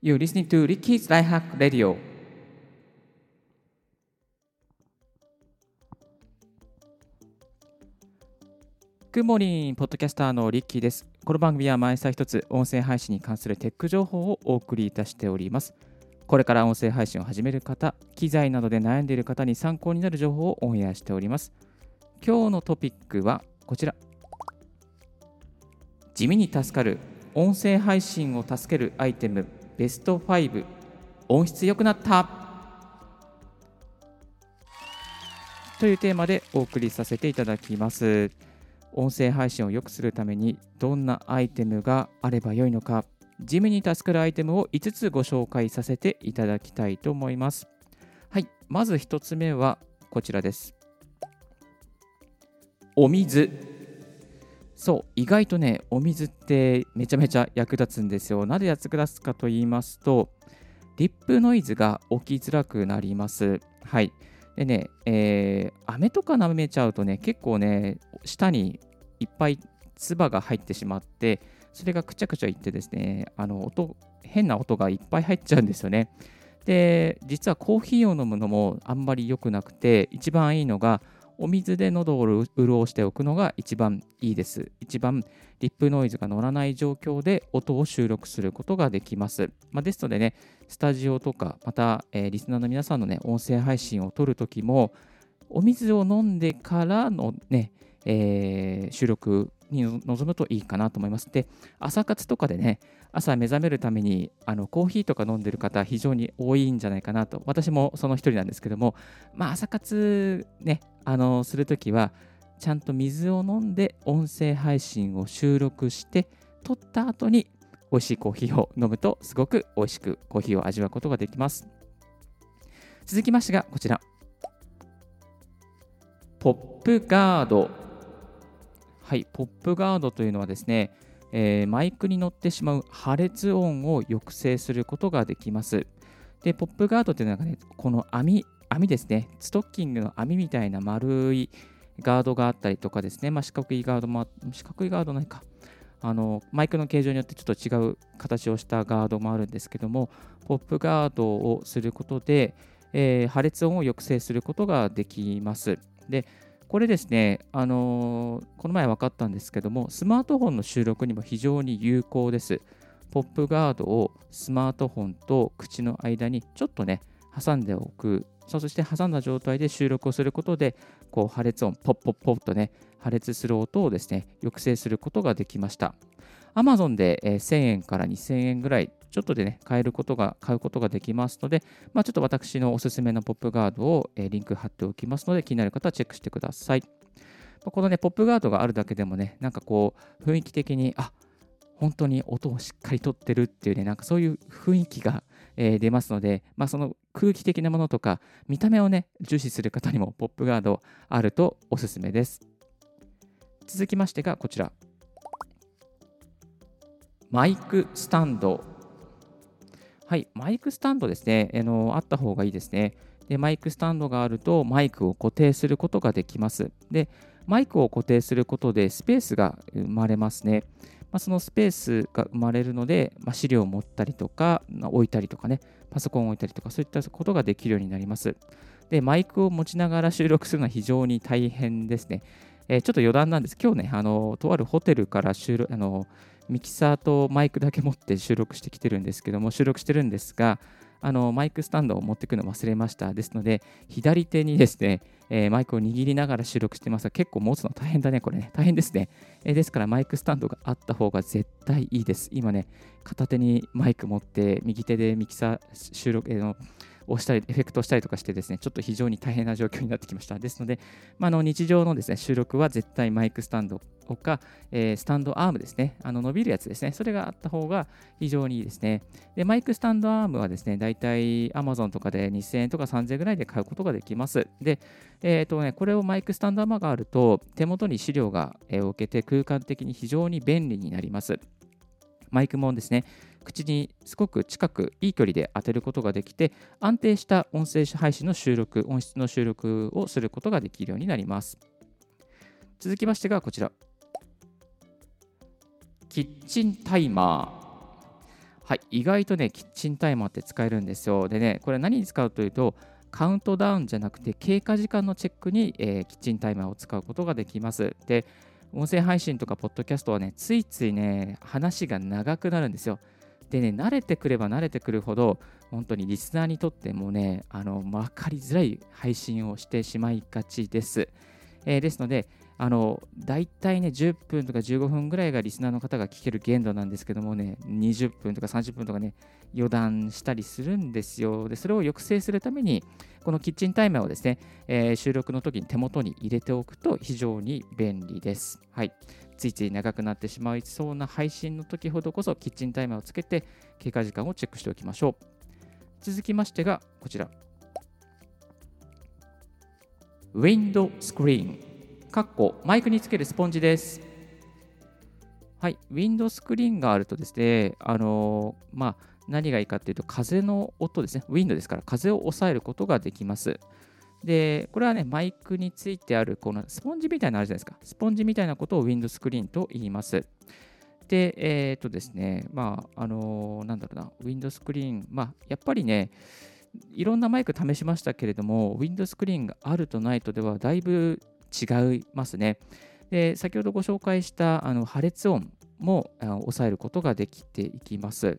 You listening to Ricky's Life Hack Radio. グッモーニンポッドキャスターのリッキーです。この番組は毎朝一つ音声配信に関するテック情報をお送りいたしております。これから音声配信を始める方、機材などで悩んでいる方に参考になる情報をオンエアしております。今日のトピックはこちら。地味に助かる音声配信を助けるアイテムベスト5音質良くなったというテーマでお送りさせていただきます。音声配信を良くするためにどんなアイテムがあればよいのか、地味に助かるアイテムを5つご紹介させていただきたいと思います。はい、まず1つ目はこちらです。お水。そう、意外とね、お水ってめちゃめちゃ役立つんですよ。なぜ役立つかと言いますと、リップノイズが起きづらくなります。はい。でね、えー、飴とか舐めちゃうとね、結構ね、舌にいっぱい唾が入ってしまって、それがくちゃくちゃいってですね、あの音変な音がいっぱい入っちゃうんですよね。で、実はコーヒーを飲むのもあんまり良くなくて、一番いいのが、お水で喉を潤しておくのが一番いいです。一番リップノイズが乗らない状況で音を収録することができます。まあ、ですのでね、スタジオとか、また、えー、リスナーの皆さんのね、音声配信を撮るときも、お水を飲んでからのね、えー、収録に臨むといいかなと思います。で、朝活とかでね、朝目覚めるためにあのコーヒーとか飲んでる方、非常に多いんじゃないかなと、私もその一人なんですけども、まあ、朝活ね、あのするときは、ちゃんと水を飲んで音声配信を収録して、撮った後に美味しいコーヒーを飲むと、すごく美味しくコーヒーを味わうことができます。続きましてが、こちら。ポップガードはい、ポップガードというのはですね、えー、マイクに乗ってしまう破裂音を抑制することができます。で、ポップガードというのはね、この網、網ですね、ストッキングの網みたいな丸いガードがあったりとかですね、まあ、四角いガードも、四角いガードないか、あのマイクの形状によってちょっと違う形をしたガードもあるんですけども、ポップガードをすることで、えー、破裂音を抑制することができます。で、これですね、あのー、この前分かったんですけども、スマートフォンの収録にも非常に有効です。ポップガードをスマートフォンと口の間にちょっとね、挟んでおく。そして挟んだ状態で収録をすることで、こう破裂音、ポッポッポッとね、破裂する音をですね、抑制することができました。Amazon で1000円から2000円ぐらいちょっとでね、買えることが、買うことができますので、まあ、ちょっと私のおすすめのポップガードを、え、リンク貼っておきますので、気になる方はチェックしてください。このね、ポップガードがあるだけでもね、なんかこう、雰囲気的に、あ本当に音をしっかりとってるっていうね、なんかそういう雰囲気が、えー、出ますので、まあ、その空気的なものとか、見た目をね、重視する方にもポップガードあるとおすすめです。続きましてがこちら。マイクスタンドはい、マイクスタンドですね、あのあった方がいいですねで。マイクスタンドがあるとマイクを固定することができます。で、マイクを固定することでスペースが生まれますね。まあ、そのスペースが生まれるので、まあ、資料を持ったりとか、置いたりとかね、パソコンを置いたりとか、そういったことができるようになります。で、マイクを持ちながら収録するのは非常に大変ですね。えー、ちょっと余談なんです。今日ね、あのとあるホテルから収録あのミキサーとマイクだけ持って収録してきてるんですけども、収録してるんですが、あのマイクスタンドを持ってくの忘れました。ですので、左手にですね、えー、マイクを握りながら収録してますが、結構持つの大変だね、これね。大変ですね。えー、ですから、マイクスタンドがあった方が絶対いいです。今ね、片手にマイク持って、右手でミキサー収録、えー、のをしたり、エフェクトをしたりとかしてですね、ちょっと非常に大変な状況になってきました。ですので、まあ、の日常のですね、収録は絶対マイクスタンドか、えー、スタンドアームですね、あの伸びるやつですね、それがあった方が非常にいいですね。で、マイクスタンドアームはですね、だいたい Amazon とかで2000円とか3000円ぐらいで買うことができます。で、え、ー、とね、これをマイクスタンドアームがあると、手元に資料が置けて空間的に非常に便利になります。マイクもですね、口にすごく近くいい距離で当てることができて安定した音声配信の収録音質の収録をすることができるようになります続きましてがこちらキッチンタイマーはい、意外とね、キッチンタイマーって使えるんですよ。でね、これ何に使うというと、カウントダウンじゃなくて経過時間のチェックに、えー、キッチンタイマーを使うことができます。で、音声配信とかポッドキャストはね、ついついね、話が長くなるんですよ。でね、慣れてくれば慣れてくるほど、本当にリスナーにとってもね、あの分かりづらい配信をしてしまいがちです。えー、ですので、あの大体ね、10分とか15分ぐらいがリスナーの方が聞ける限度なんですけどもね、20分とか30分とかね、余談したりするんですよ。で、それを抑制するために、このキッチンタイマーをですね、えー、収録の時に手元に入れておくと非常に便利です。はい。ついつい長くなってしまいそうな配信の時ほどこそ、キッチンタイマーをつけて、経過時間をチェックしておきましょう。続きましてが、こちら。ウィンドスクリーン。かっこマイクにつけるスポンジです。はい、ウィンドスクリーンがあるとですね、あのー、まあ、何がいいかっていうと、風の音ですね、ウィンドですから、風を抑えることができます。で、これはね、マイクについてある、このスポンジみたいなのあるじゃないですか。スポンジみたいなことをウィンドスクリーンと言います。で、えっ、とですね、まあ、あのー、なんだろうな、ウィンドスクリーン、まあ、やっぱりね、いろんなマイク試しましたけれども、ウィンドスクリーンがあるとないとではだいぶ違いますね。で先ほどご紹介したあの破裂音も抑えることができていきます。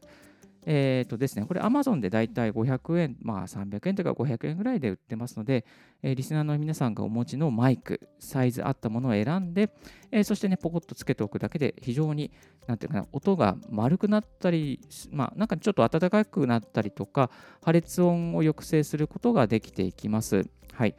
えーとですね、これ Amazon でだいたい500円、まあ300円とか500円ぐらいで売ってますので、えー、リスナーの皆さんがお持ちのマイク、サイズ合ったものを選んで、えー、そしてね、ポコッとつけておくだけで非常に、なんていうかな、音が丸くなったり、まあなんかちょっと暖かくなったりとか、破裂音を抑制することができていきます。はい。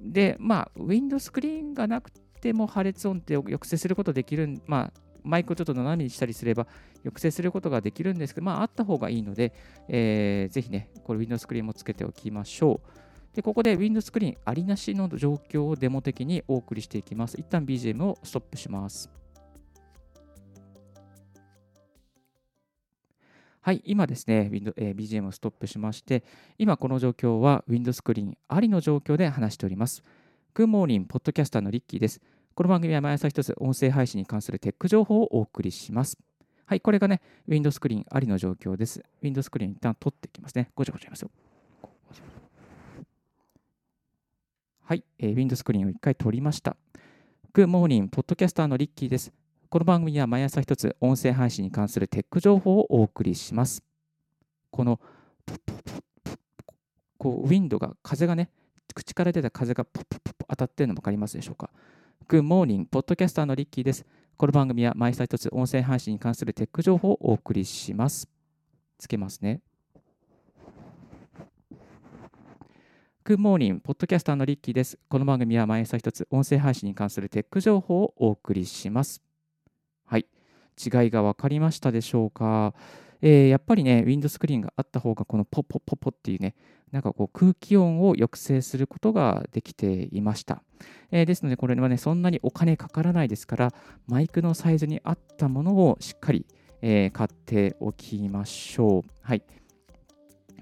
で、まあ、ウィンドスクリーンがなくても破裂音って抑制することできる、まあ、マイクをちょっと斜めにしたりすれば抑制することができるんですけど、まあ、あった方がいいので、えー、ぜひね、これウィンドスクリーンもつけておきましょう。で、ここでウィンドスクリーンありなしの状況をデモ的にお送りしていきます。一旦 BGM をストップします。はい、今ですね、えー、BGM をストップしまして、今この状況は Windows スクリーンありの状況で話しております。Good morning, ポッドキャスターのリッキーです。この番組は毎朝一つ音声配信に関するテック情報をお送りします。はい、これがね、Windows スクリーンありの状況です。Windows スクリーン一旦取っていきますね。ごちゃごちゃいますよ。はい、えー、Windows スクリーンを一回取りました。Good morning, ポッドキャスターのリッキーです。この番組は毎朝一つ音声配信に関するテック情報をお送りします。このこうウィンドが風がね口から出た風がポッポッポッ当たってるの分かりますでしょうか？Good morning ポッドキャスターのリッキーです。この番組は毎朝一つ音声配信に関するテック情報をお送りします。つけますね。Good morning ポッドキャスターのリッキーです。この番組は毎朝一つ音声配信に関するテック情報をお送りします。はい。違いが分かりましたでしょうか？えー、やっぱりね、ウィンドスクリーンがあった方が、このポッポッポッポっていうね、なんかこう空気音を抑制することができていました。えー、ですので、これはね、そんなにお金かからないですから、マイクのサイズに合ったものをしっかり、えー、買っておきましょう。はい。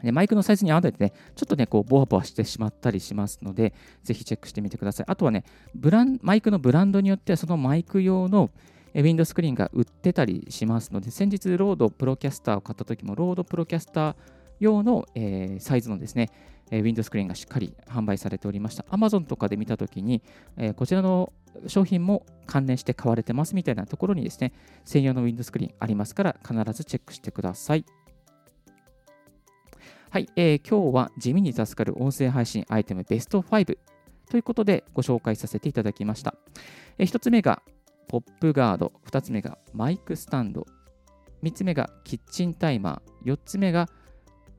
でマイクのサイズに合わせてね、ちょっとね、こう、ボワボワしてしまったりしますので、ぜひチェックしてみてください。あとはね、ブランマイクのブランドによっては、そのマイク用の、ウィンドスクリーンが売ってたりしますので、先日、ロードプロキャスターを買った時も、ロードプロキャスター用の、えー、サイズのですね、ウィンドスクリーンがしっかり販売されておりました。Amazon とかで見たときに、えー、こちらの商品も関連して買われてますみたいなところにですね、専用のウィンドスクリーンありますから、必ずチェックしてください。はい、えー、今日は地味に助かる音声配信アイテムベスト5ということでご紹介させていただきました。えー、1つ目がポップガード、2つ目がマイクスタンド、3つ目がキッチンタイマー、4つ目が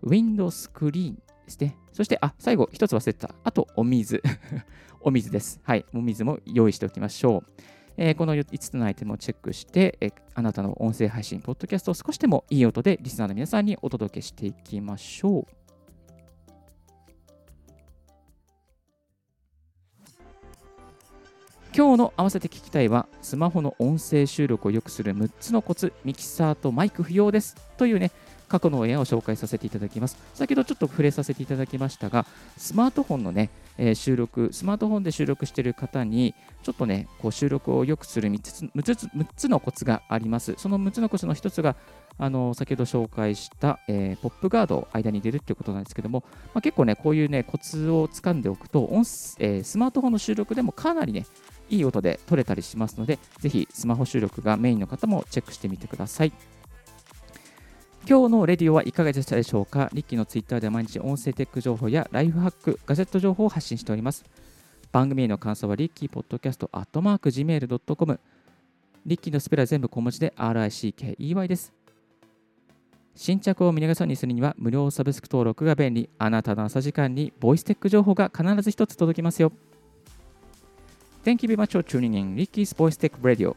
ウィンドスクリーンですね。そして、あ、最後、1つ忘れてた。あと、お水。お水です。はい、お水も用意しておきましょう。えー、この5つのアイテムをチェックして、えー、あなたの音声配信、ポッドキャストを少しでもいい音でリスナーの皆さんにお届けしていきましょう。今日の合わせて聞きたいは、スマホの音声収録を良くする6つのコツ、ミキサーとマイク不要ですというね、過去のオンエアを紹介させていただきます。先ほどちょっと触れさせていただきましたが、スマートフォンのね、えー、収録、スマートフォンで収録している方に、ちょっとね、こう収録を良くする3つ ,3 つ ,3 つのコツがあります。その6つのコツの1つが、あの先ほど紹介した、えー、ポップガードを間に入れるということなんですけども、まあ、結構ね、こういうね、コツをつかんでおくと音、えー、スマートフォンの収録でもかなりね、いい音で撮れたりしますので、ぜひスマホ収録がメインの方もチェックしてみてください。今日のレディオはいかがでしたでしょうか？リッキーのツイッターで毎日音声テック情報やライフハック、ガジェット情報を発信しております。番組への感想はリッキーポッドキャストアットマーク Gmail.com リッキーのスペルは全部小文字で RICKEY です。新着を見逃さにするには無料サブスク登録が便利。あなたの朝時間にボイステック情報が必ず一つ届きますよ。Thank you very much for tuning in Ricky's Voice Tech Radio.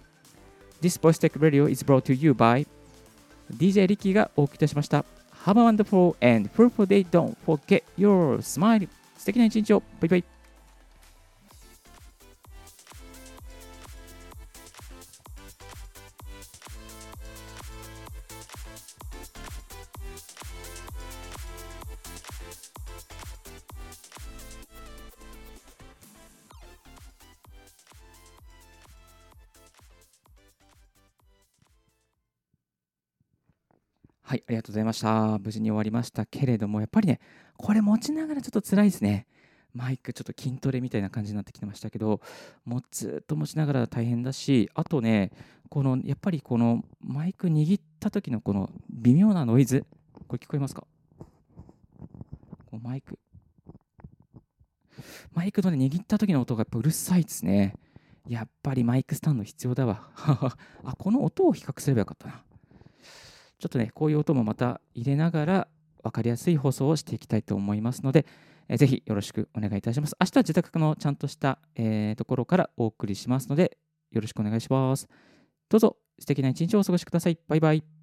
This Voice Tech Radio is brought to you by DJ リッキーがお送りいたしました。Have a wonderful and fruitful day. Don't forget your smile. 素敵な一日を。バイバイ。はい、ありがとうございました。無事に終わりましたけれども、やっぱりね、これ持ちながらちょっと辛いですね。マイクちょっと筋トレみたいな感じになってきてましたけど、もうずっと持ちながら大変だし、あとね、このやっぱりこのマイク握った時のこの微妙なノイズ、これ聞こえますか？こマイク。マイクの、ね、握った時の音がやっぱうるさいですね。やっぱりマイクスタンド必要だわ。あ、この音を比較すればよかったな。ちょっとね、こういう音もまた入れながら分かりやすい放送をしていきたいと思いますので、えー、ぜひよろしくお願いいたします。明日は自宅のちゃんとした、えー、ところからお送りしますので、よろしくお願いします。どうぞ素敵な一日をお過ごしください。バイバイ。